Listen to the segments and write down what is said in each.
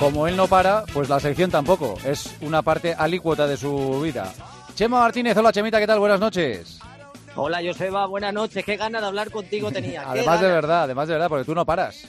como él no para, pues la sección tampoco. Es una parte alícuota de su vida. Chema Martínez, hola Chemita, ¿qué tal? Buenas noches. Hola Joseba, buenas noches. Qué ganas de hablar contigo tenía. además de verdad, además de verdad, porque tú no paras.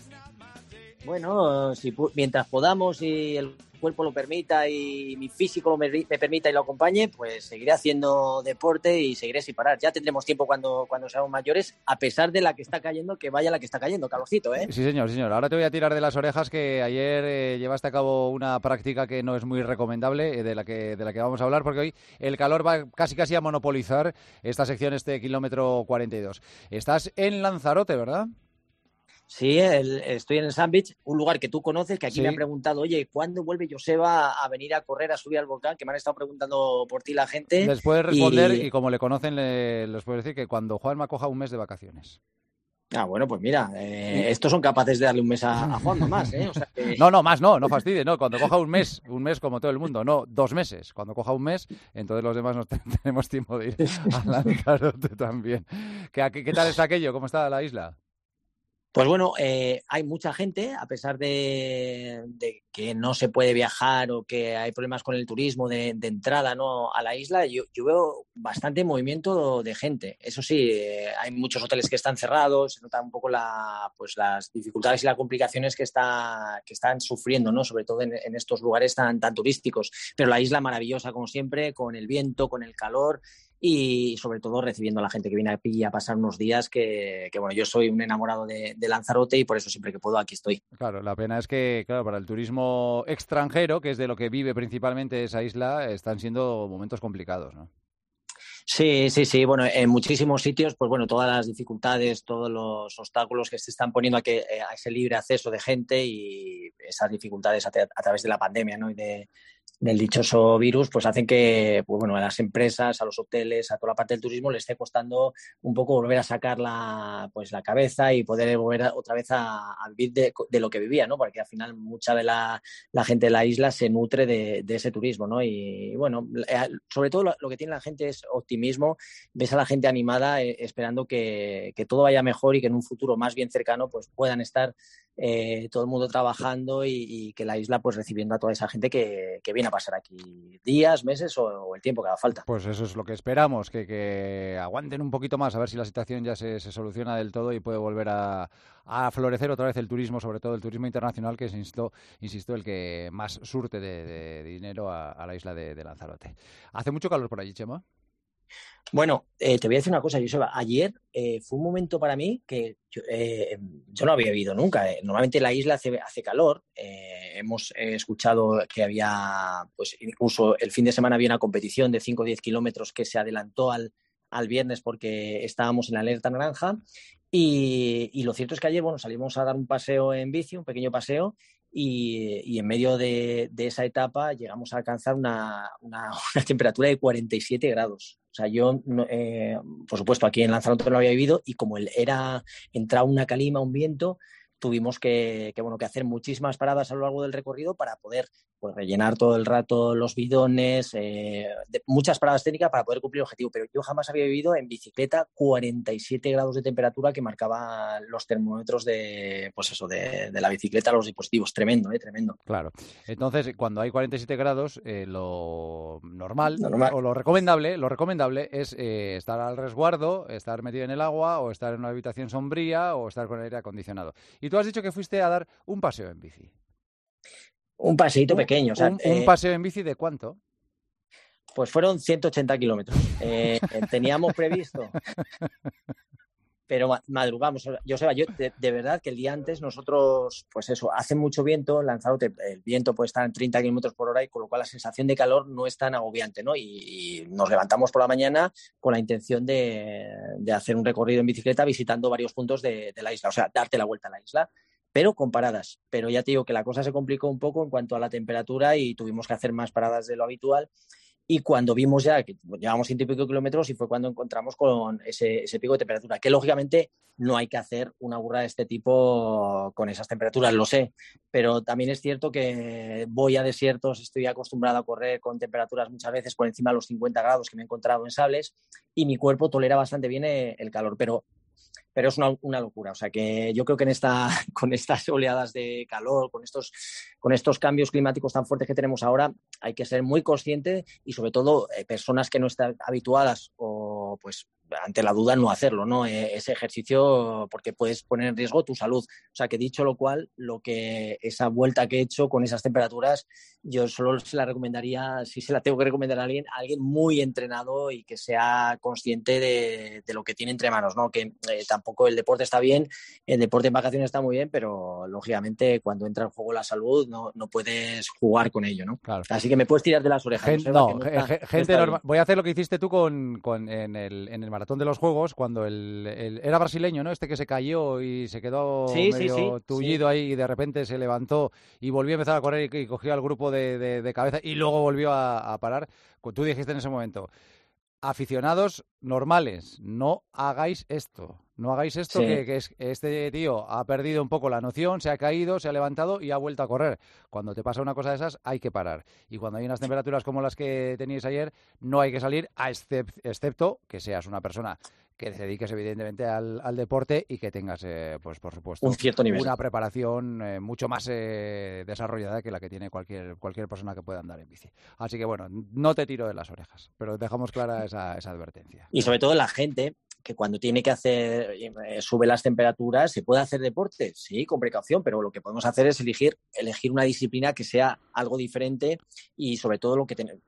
Bueno, si, mientras podamos y el cuerpo lo permita y mi físico me, permita y lo acompañe, pues seguiré haciendo deporte y seguiré sin parar. Ya tendremos tiempo cuando, cuando seamos mayores, a pesar de la que está cayendo, que vaya la que está cayendo, calorcito, ¿eh? Sí, señor, señor. Ahora te voy a tirar de las orejas que ayer eh, llevaste a cabo una práctica que no es muy recomendable, eh, de, la que, de la que vamos a hablar, porque hoy el calor va casi casi a monopolizar esta sección, este kilómetro 42. Estás en Lanzarote, ¿verdad? Sí, estoy en el Sandwich, un lugar que tú conoces, que aquí me han preguntado, oye, ¿cuándo vuelve Joseba a venir a correr, a subir al volcán? Que me han estado preguntando por ti la gente. Les puedes responder y, como le conocen, les puedo decir que cuando Juanma coja un mes de vacaciones. Ah, bueno, pues mira, eh, estos son capaces de darle un mes a, Juanma más, ¿eh? No, no, más no, no fastidie, no. Cuando coja un mes, un mes como todo el mundo, no, dos meses. Cuando coja un mes, entonces los demás no tenemos tiempo de ir a Lanzarote también. ¿Qué, ¿Qué tal está aquello? ¿Cómo está la isla? Pues bueno, eh, hay mucha gente, a pesar de, que no se puede viajar o que hay problemas con el turismo de, entrada ¿no? a la isla, yo, veo bastante movimiento de gente. Eso sí, eh, hay muchos hoteles que están cerrados, se nota un poco la, pues las dificultades y las complicaciones que, está, están sufriendo, ¿no? sobre todo en, estos lugares tan, tan turísticos. Pero la isla maravillosa, como siempre, con el viento, con el calor y sobre todo recibiendo a la gente que viene aquí a pasar unos días que, bueno, yo soy un enamorado de, Lanzarote y por eso siempre que puedo aquí estoy. Claro, la pena es que, claro, para el turismo extranjero, que es de lo que vive principalmente esa isla, están siendo momentos complicados, ¿no? Sí, sí, sí. Bueno, en muchísimos sitios, pues bueno, todas las dificultades, todos los obstáculos que se están poniendo a, que, eh, a ese libre acceso de gente y esas dificultades a, a través de la pandemia, ¿no? Y de, del dichoso virus, pues hacen que pues bueno, a las empresas, a los hoteles, a toda la parte del turismo le esté costando un poco volver a sacar la, pues, la cabeza y poder volver otra vez a, vivir de, lo que vivía, ¿no? Porque al final mucha de la, gente de la isla se nutre de, ese turismo, ¿no? Y, bueno, eh, sobre todo lo, que tiene la gente es optimismo, ves a la gente animada eh, esperando que, que todo vaya mejor y que en un futuro más bien cercano pues puedan estar eh, todo el mundo trabajando y, que la isla pues recibiendo a toda esa gente que, viene pasar aquí días, meses o, el tiempo que haga falta. Pues eso es lo que esperamos, que, aguanten un poquito más a ver si la situación ya se, soluciona del todo y puede volver a, florecer otra vez el turismo, sobre todo el turismo internacional, que es, insisto, insisto el que más surte de, dinero a, la isla de, de Lanzarote. ¿Hace mucho calor por allí, Chema? Bueno, eh, te voy a decir una cosa, Joseba. Ayer eh, fue un momento para mí que yo, eh, no había vivido nunca. Normalmente la isla hace, calor. hemos escuchado que había, pues incluso el fin de semana había una competición de 5 o 10 kilómetros que se adelantó al, al viernes porque estábamos en la alerta naranja. Y, lo cierto es que ayer, bueno, salimos a dar un paseo en bici, un pequeño paseo, y, en medio de, esa etapa llegamos a alcanzar una, una, temperatura de 47 grados. O sea, yo, eh, por supuesto, aquí en Lanzarote no lo había vivido y como era, entraba una calima, un viento, tuvimos que, bueno, que hacer muchísimas paradas a lo largo del recorrido para poder pues, rellenar todo el rato los bidones, eh, muchas paradas técnicas para poder cumplir el objetivo. Pero yo jamás había vivido en bicicleta 47 grados de temperatura que marcaban los termómetros de, pues eso, de, la bicicleta, los dispositivos. Tremendo, ¿eh? Tremendo. Claro. Entonces, cuando hay 47 grados, eh, lo normal, o lo recomendable, lo recomendable es eh, estar al resguardo, estar metido en el agua o estar en una habitación sombría o estar con el aire acondicionado. Y tú has dicho que fuiste a dar un paseo en bici. Un paseíto pequeño. un, eh, paseo en bici de cuánto? Pues fueron 180 kilómetros. Eh, teníamos previsto. Pero madrugamos. Yo sé, yo de, verdad que el día antes nosotros, pues eso, hace mucho viento, Lanzarote, el viento puede estar en 30 kilómetros por hora y con lo cual la sensación de calor no es tan agobiante, ¿no? Y, nos levantamos por la mañana con la intención de, hacer un recorrido en bicicleta visitando varios puntos de, de la isla, o sea, darte la vuelta a la isla pero con paradas. Pero ya te digo que la cosa se complicó un poco en cuanto a la temperatura y tuvimos que hacer más paradas de lo habitual. Y cuando vimos ya que llevamos ciento y pico kilómetros y fue cuando encontramos con ese, pico de temperatura, que lógicamente no hay que hacer una burra de este tipo con esas temperaturas, lo sé, pero también es cierto que voy a desiertos, estoy acostumbrado a correr con temperaturas muchas veces por encima de los 50 grados que me he encontrado en sables y mi cuerpo tolera bastante bien eh, el calor, pero pero es una, una, locura. O sea que yo creo que en esta, con estas oleadas de calor, con estos, con estos cambios climáticos tan fuertes que tenemos ahora, hay que ser muy consciente y sobre todo eh, personas que no están habituadas o pues ante la duda no hacerlo, ¿no? E, ese ejercicio porque puedes poner en riesgo tu salud. O sea que dicho lo cual, lo que esa vuelta que he hecho con esas temperaturas, yo solo se la recomendaría, si se la tengo que recomendar a alguien, a alguien muy entrenado y que sea consciente de, lo que tiene entre manos, ¿no? Que eh, tampoco el deporte está bien, el deporte en vacaciones está muy bien, pero lógicamente cuando entra en juego la salud no, no puedes jugar con ello, ¿no? Así que me puedes tirar de las orejas. no, gente normal. Voy a hacer lo que hiciste tú con, con en el, en el maratón de los Juegos, cuando el, era brasileño, ¿no? Este que se cayó y se quedó medio tullido ahí y de repente se levantó y volvió a empezar a correr y, cogió al grupo de, cabeza y luego volvió a, a parar. Tú dijiste en ese momento, aficionados normales, no hagáis esto. No hagáis esto, que, es, este tío ha perdido un poco la noción, se ha caído, se ha levantado y ha vuelto a correr. Cuando te pasa una cosa de esas, hay que parar. Y cuando hay unas temperaturas como las que teníais ayer, no hay que salir, a excepto que seas una persona que te dediques evidentemente al, deporte y que tengas, eh, pues por supuesto, un cierto nivel. una preparación eh, mucho más eh, desarrollada que la que tiene cualquier, cualquier persona que pueda andar en bici. Así que bueno, no te tiro de las orejas, pero dejamos clara esa, esa advertencia. Y sobre todo la gente que cuando tiene que hacer, sube las temperaturas, ¿se puede hacer deporte? Sí, con precaución, pero lo que podemos hacer es elegir, elegir una disciplina que sea algo diferente y sobre todo lo que tenemos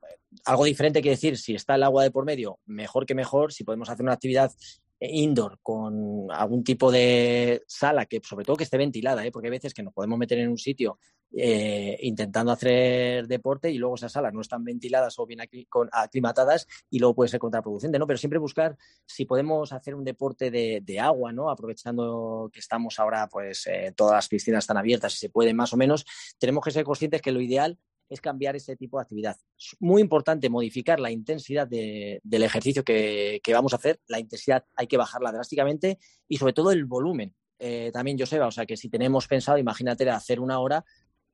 algo diferente que decir, si está el agua de por medio, mejor que mejor, si podemos hacer una actividad indoor con algún tipo de sala que sobre todo que esté ventilada, ¿eh? porque hay veces que nos podemos meter en un sitio eh, intentando hacer deporte y luego esas salas no están ventiladas o bien aclimatadas y luego puede ser contraproducente, ¿no? Pero siempre buscar si podemos hacer un deporte de, agua, ¿no? Aprovechando que estamos ahora, pues eh, todas las piscinas están abiertas y se puede más o menos, tenemos que ser conscientes que lo ideal es cambiar ese tipo de actividad. Es muy importante modificar la intensidad del ejercicio que, vamos a hacer. La intensidad hay que bajarla drásticamente y sobre todo el volumen. Eh, también, Joseba, o sea que si tenemos pensado, imagínate, hacer una hora,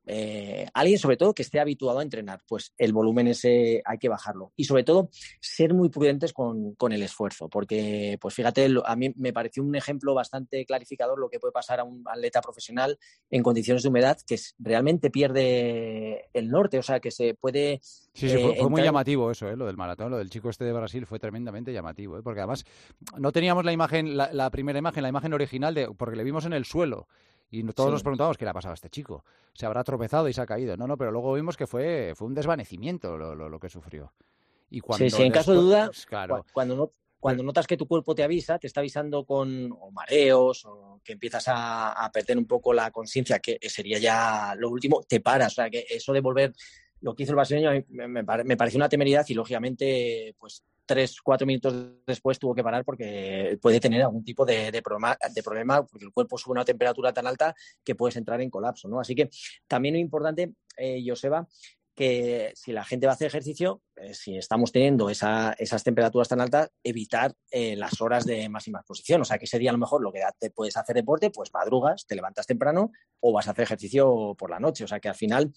eh, alguien sobre todo que esté habituado a entrenar, pues el volumen ese hay que bajarlo. Y sobre todo ser muy prudentes con, el esfuerzo, porque pues fíjate, a mí me pareció un ejemplo bastante clarificador lo que puede pasar a un atleta profesional en condiciones de humedad que realmente pierde el norte, o sea que se puede... Sí, sí, fue, eh, muy llamativo eso, ¿eh? lo del maratón, lo del chico este de Brasil fue tremendamente llamativo, ¿eh? porque además no teníamos la imagen, la, primera imagen, la imagen original, de, porque le vimos en el suelo y todos nos preguntábamos qué le ha pasado a este chico. Se habrá tropezado y se ha caído. No, no, pero luego vimos que fue, fue un desvanecimiento lo, lo, que sufrió. Y cuando sí, en caso de duda, claro, cuando, no, cuando notas que tu cuerpo te avisa, te está avisando con mareos o que empiezas a, perder un poco la conciencia, que sería ya lo último, te paras. O sea, que eso de volver, lo que hizo el brasileño me, me, pareció una temeridad y lógicamente, pues tres, cuatro minutos después tuvo que parar porque puede tener algún tipo de, problema, de problema, porque el cuerpo sube a una temperatura tan alta que puedes entrar en colapso, ¿no? Así que también es importante, eh, Joseba, que si la gente va a hacer ejercicio, eh, si estamos teniendo esas temperaturas tan altas, evitar eh, las horas de máxima exposición. O sea, que sería a lo mejor lo que te puedes hacer deporte, pues madrugas, te levantas temprano o vas a hacer ejercicio por la noche. O sea, que al final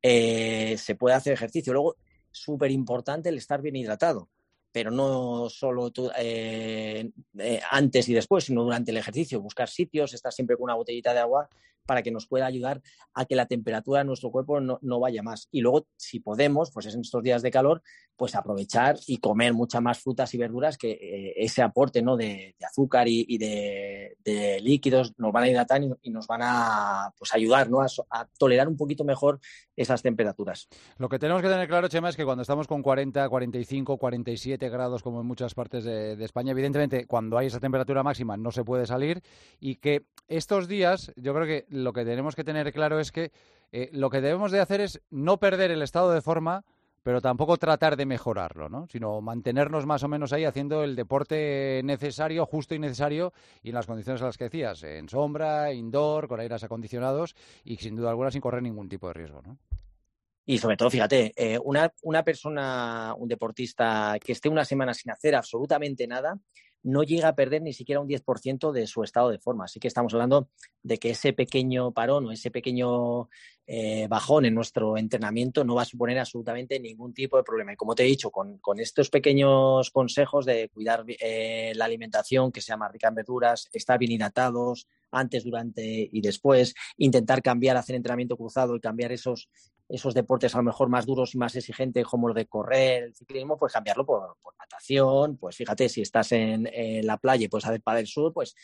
se puede hacer ejercicio. Luego, súper importante el estar bien hidratado pero no solo eh, eh, antes y después, sino durante el ejercicio, buscar sitios, estar siempre con una botellita de agua para que nos pueda ayudar a que la temperatura de nuestro cuerpo no, vaya más. Y luego, si podemos, pues en estos días de calor, pues aprovechar y comer muchas más frutas y verduras que eh, ese aporte ¿no? de, azúcar y, de, líquidos nos van a hidratar y, nos van a pues, ayudar ¿no? a, tolerar un poquito mejor esas temperaturas. Lo que tenemos que tener claro, Chema, es que cuando estamos con 40, 45, 47 grados, como en muchas partes de España, evidentemente cuando hay esa temperatura máxima no se puede salir y que estos días, yo creo que lo que tenemos que tener claro es que eh, lo que debemos de hacer es no perder el estado de forma, pero tampoco tratar de mejorarlo, ¿no? sino mantenernos más o menos ahí haciendo el deporte necesario, justo y necesario, y en las condiciones a las que decías, en sombra, indoor, con aires acondicionados y sin duda alguna sin correr ningún tipo de riesgo. ¿no? Y sobre todo, fíjate, eh, una, una persona, un deportista que esté una semana sin hacer absolutamente nada, no llega a perder ni siquiera un 10% de su estado de forma. Así que estamos hablando de que ese pequeño parón o ese pequeño eh, bajón en nuestro entrenamiento no va a suponer absolutamente ningún tipo de problema. Y como te he dicho, con, estos pequeños consejos de cuidar eh, la alimentación, que sea más rica en verduras, estar bien hidratados antes, durante y después, intentar cambiar, hacer entrenamiento cruzado y cambiar esos, esos deportes a lo mejor más duros y más exigentes como el de correr, el ciclismo, pues cambiarlo por, natación, pues fíjate, si estás en, la playa y puedes hacer del sur, pues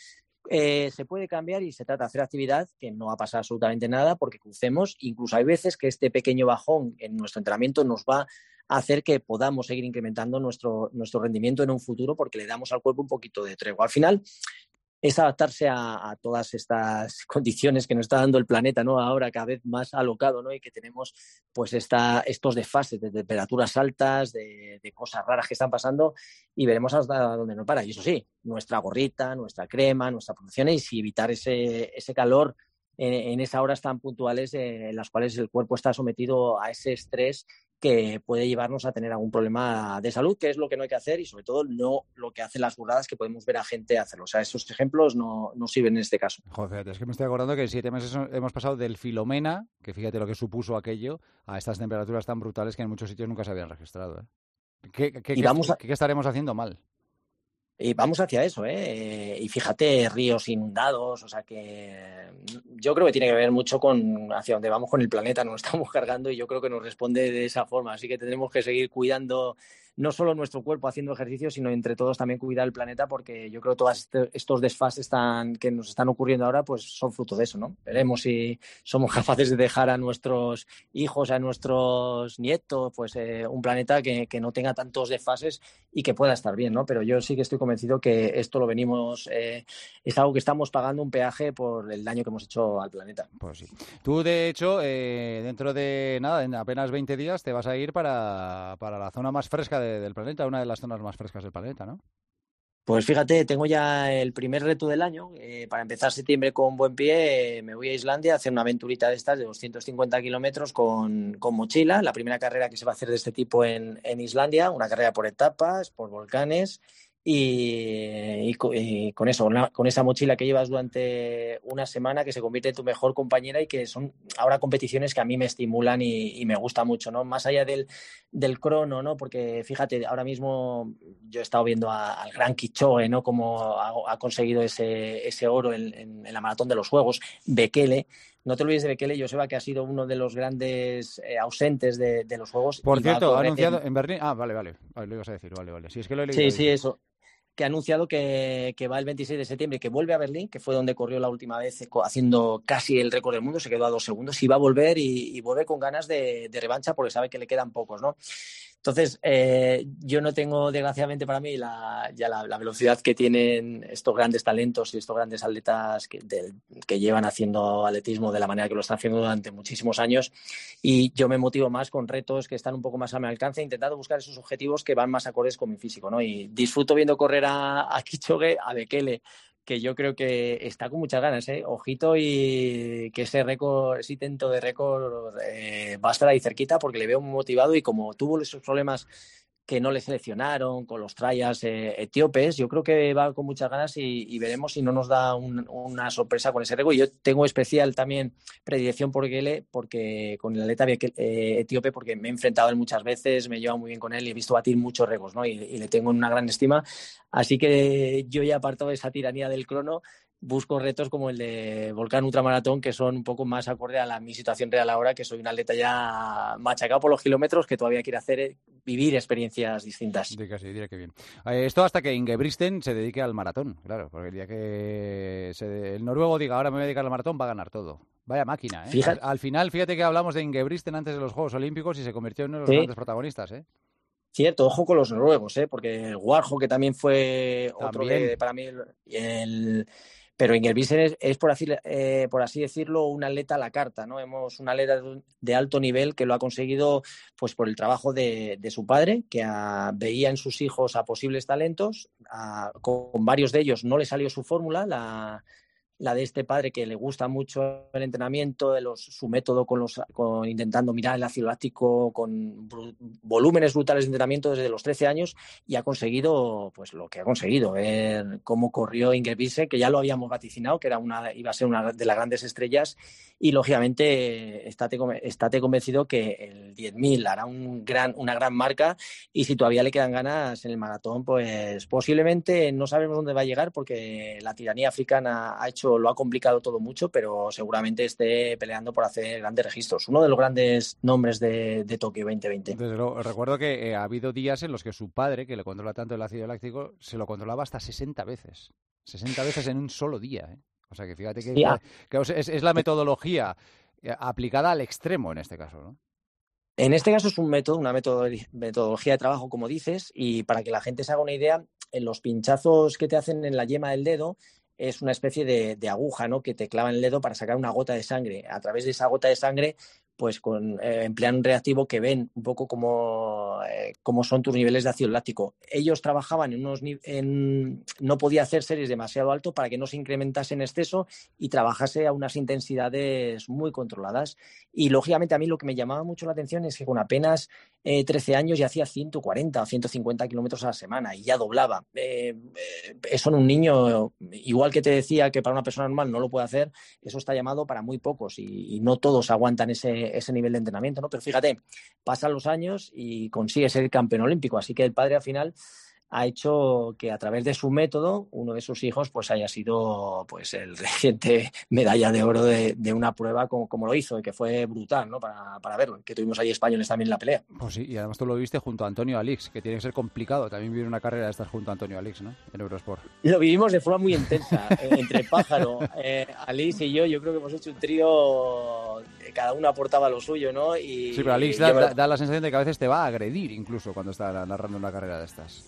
eh, se puede cambiar y se trata de hacer actividad que no va a pasar absolutamente nada porque crucemos. Incluso hay veces que este pequeño bajón en nuestro entrenamiento nos va a hacer que podamos seguir incrementando nuestro, nuestro rendimiento en un futuro porque le damos al cuerpo un poquito de tregua. Al final, es adaptarse a, todas estas condiciones que nos está dando el planeta, ¿no? Ahora cada vez más alocado, ¿no? Y que tenemos, pues, esta, estos desfases de temperaturas altas, de, cosas raras que están pasando y veremos hasta dónde nos para. Y eso sí, nuestra gorrita, nuestra crema, nuestra producción y evitar ese, ese calor en, esas horas tan puntuales en las cuales el cuerpo está sometido a ese estrés que puede llevarnos a tener algún problema de salud, que es lo que no hay que hacer y sobre todo no lo que hacen las burradas que podemos ver a gente hacerlo. O sea, esos ejemplos no, no sirven en este caso. Joder, es que me estoy acordando que en siete meses hemos pasado del Filomena, que fíjate lo que supuso aquello, a estas temperaturas tan brutales que en muchos sitios nunca se habían registrado. ¿eh? ¿Qué, qué estaremos haciendo mal? Y vamos hacia eso, ¿eh? Y fíjate, ríos inundados, o sea que yo creo que tiene que ver mucho con hacia dónde vamos con el planeta, nos estamos cargando y yo creo que nos responde de esa forma, así que tendremos que seguir cuidando no solo nuestro cuerpo haciendo ejercicio, sino entre todos también cuidar el planeta, porque yo creo que todos este, estos desfases que nos están ocurriendo ahora, pues son fruto de eso, ¿no? Veremos si somos capaces de dejar a nuestros hijos, a nuestros nietos, pues eh, un planeta que, no tenga tantos desfases y que pueda estar bien, ¿no? Pero yo sí que estoy convencido que esto lo venimos, eh, es algo que estamos pagando un peaje por el daño que hemos hecho al planeta. Pues sí. Tú, de hecho, eh, dentro de nada, en apenas 20 días, te vas a ir para, para la zona más fresca de del planeta, una de las zonas más frescas del planeta, ¿no? Pues fíjate, tengo ya el primer reto del año. Eh, para empezar septiembre con buen pie, me voy a Islandia a hacer una aventurita de estas de 250 kilómetros con, con, mochila. La primera carrera que se va a hacer de este tipo en, en Islandia, una carrera por etapas, por volcanes y, con eso, con esa mochila que llevas durante una semana que se convierte en tu mejor compañera y que son ahora competiciones que a mí me estimulan y, me gusta mucho, ¿no? Más allá del, del, crono, ¿no? Porque fíjate, ahora mismo yo he estado viendo al gran Kichoe, ¿no? Como ha, conseguido ese, ese oro en, la maratón de los Juegos, Bekele. No te olvides de Bekele, Joseba, que ha sido uno de los grandes eh, ausentes de, los Juegos. Por cierto, ha anunciado en... Berlín. Ah, vale, vale, Lo ibas a decir, vale, vale. Sí, es que lo he Sí, sí, eso que ha anunciado que, va el 26 de septiembre, que vuelve a Berlín, que fue donde corrió la última vez haciendo casi el récord del mundo, se quedó a dos segundos, y va a volver y, vuelve con ganas de, de, revancha porque sabe que le quedan pocos, ¿no? Entonces, eh, yo no tengo, desgraciadamente para mí, la, ya la, velocidad que tienen estos grandes talentos y estos grandes atletas que, llevan haciendo atletismo de la manera que lo están haciendo durante muchísimos años. Y yo me motivo más con retos que están un poco más a mi alcance, intentando buscar esos objetivos que van más acordes con mi físico. ¿no? Y disfruto viendo correr a, a Kichoge, a Bekele, que yo creo que está con muchas ganas, ¿eh? Ojito y que ese récord, ese intento de récord eh, va a estar ahí cerquita porque le veo muy motivado y como tuvo esos problemas que no le seleccionaron con los trayas eh, etíopes. Yo creo que va con muchas ganas y, veremos si no nos da una sorpresa con ese rego. Y yo tengo especial también predilección por Gele, porque con el atleta eh, etíope, porque me he enfrentado él muchas veces, me he llevado muy bien con él y he visto batir muchos regos, ¿no? Y, le tengo en una gran estima. Así que yo ya aparto de esa tiranía del crono busco retos como el de Volcán Ultramaratón, que son un poco más acorde a la, mi situación real ahora, que soy un atleta ya machacado por los kilómetros, que todavía quiere hacer eh, vivir experiencias distintas. Diría que, bien. Eh, esto hasta que Ingebristen se dedique al maratón, claro, porque el día que el noruego diga ahora me voy a dedicar al maratón, va a ganar todo. Vaya máquina, ¿eh? Al, final, fíjate que hablamos de Ingebristen antes de los Juegos Olímpicos y se convirtió en uno de los grandes protagonistas, ¿eh? Cierto, ojo con los noruegos, ¿eh? porque el Warjo, que también fue otro para mí el, pero Ingebrigtsen es, es por, así, eh, por así decirlo, un atleta a la carta, ¿no? Hemos un atleta de alto nivel que lo ha conseguido pues por el trabajo de, su padre, que veía en sus hijos a posibles talentos, con varios de ellos no le salió su fórmula, la, la de este padre que le gusta mucho el entrenamiento, de los, su método con los, con, intentando mirar el ácido láctico con volúmenes brutales de entrenamiento desde los 13 años y ha conseguido pues lo que ha conseguido, ver cómo corrió Ingrid que ya lo habíamos vaticinado, que era una, iba a ser una de las grandes estrellas y lógicamente estate, estate convencido que el 10.000 hará un gran, una gran marca y si todavía le quedan ganas en el maratón, pues posiblemente no sabemos dónde va a llegar porque la tiranía africana ha hecho, lo ha complicado todo mucho, pero seguramente esté peleando por hacer grandes registros. Uno de los grandes nombres de, de Tokio 2020. Desde luego, recuerdo que eh, ha habido días en los que su padre, que le controla tanto el ácido láctico, se lo controlaba hasta 60 veces. 60 veces en un solo día. ¿eh? O sea que fíjate que, es, la metodología eh, aplicada al extremo en este caso, ¿no? En este caso es un método, una metodología de trabajo, como dices, y para que la gente se haga una idea, en los pinchazos que te hacen en la yema del dedo es una especie de, de aguja, ¿no? Que te clava en el dedo para sacar una gota de sangre. A través de esa gota de sangre pues con, eh, emplean un reactivo que ven un poco cómo, eh, son tus niveles de ácido láctico. Ellos trabajaban en unos en, no podía hacer series demasiado alto para que no se incrementase en exceso y trabajase a unas intensidades muy controladas. Y lógicamente a mí lo que me llamaba mucho la atención es que con apenas 13 eh, años ya hacía 140 o 150 kilómetros a la semana y ya doblaba. eso en un niño, igual que te decía que para una persona normal no lo puede hacer, eso está llamado para muy pocos y no todos aguantan ese ese nivel de entrenamiento, ¿no? Pero fíjate, pasan los años y consigue ser campeón olímpico, así que el padre al final ha hecho que a través de su método uno de sus hijos pues haya sido pues el reciente medalla de oro de, una prueba como, como, lo hizo y que fue brutal ¿no? para, para verlo que tuvimos ahí españoles también en la pelea pues sí y además tú lo viste junto a Antonio Alix que tiene que ser complicado también vivir una carrera de estas junto a Antonio Alix ¿no? en Eurosport lo vivimos de forma muy intensa eh, entre Pájaro eh, Alix y yo yo creo que hemos hecho un trío cada uno aportaba lo suyo ¿no? y, sí pero Alix da, da la sensación de que a veces te va a agredir incluso cuando está narrando una carrera de estas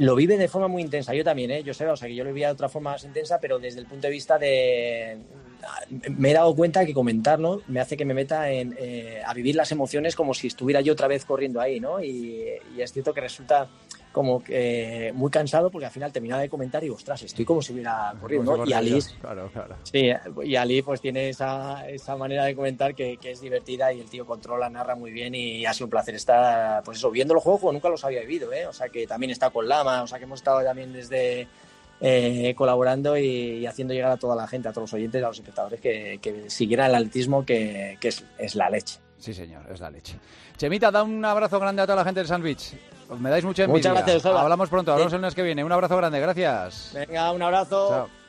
lo vive de forma muy intensa. Yo también, ¿eh? Yo sé, o sea, que yo lo vivía de otra forma más intensa, pero desde el punto de vista de... Me he dado cuenta que comentarlo me hace que me meta en, eh, a vivir las emociones como si estuviera yo otra vez corriendo ahí, ¿no? Y, y es cierto que resulta como que muy cansado porque al final terminaba de comentar y ostras, estoy como si hubiera corrido, ¿no? Y claro, claro. Sí, y Ali pues tiene esa, esa manera de comentar que, que, es divertida y el tío controla, narra muy bien y ha sido un placer estar, pues eso, viendo los juegos, nunca los había vivido, ¿eh? O sea que también está con Lama, o sea que hemos estado también desde eh, colaborando y, haciendo llegar a toda la gente, a todos los oyentes, a los espectadores que, que siguieran el atletismo que, que es, es la leche. Sí, señor, es la leche. Chemita, da un abrazo grande a toda la gente del Sandwich. Me dais mucha envidia. Muchas gracias, Hablamos pronto, hablamos el mes que viene. Un abrazo grande, gracias. Venga, un abrazo. Chao.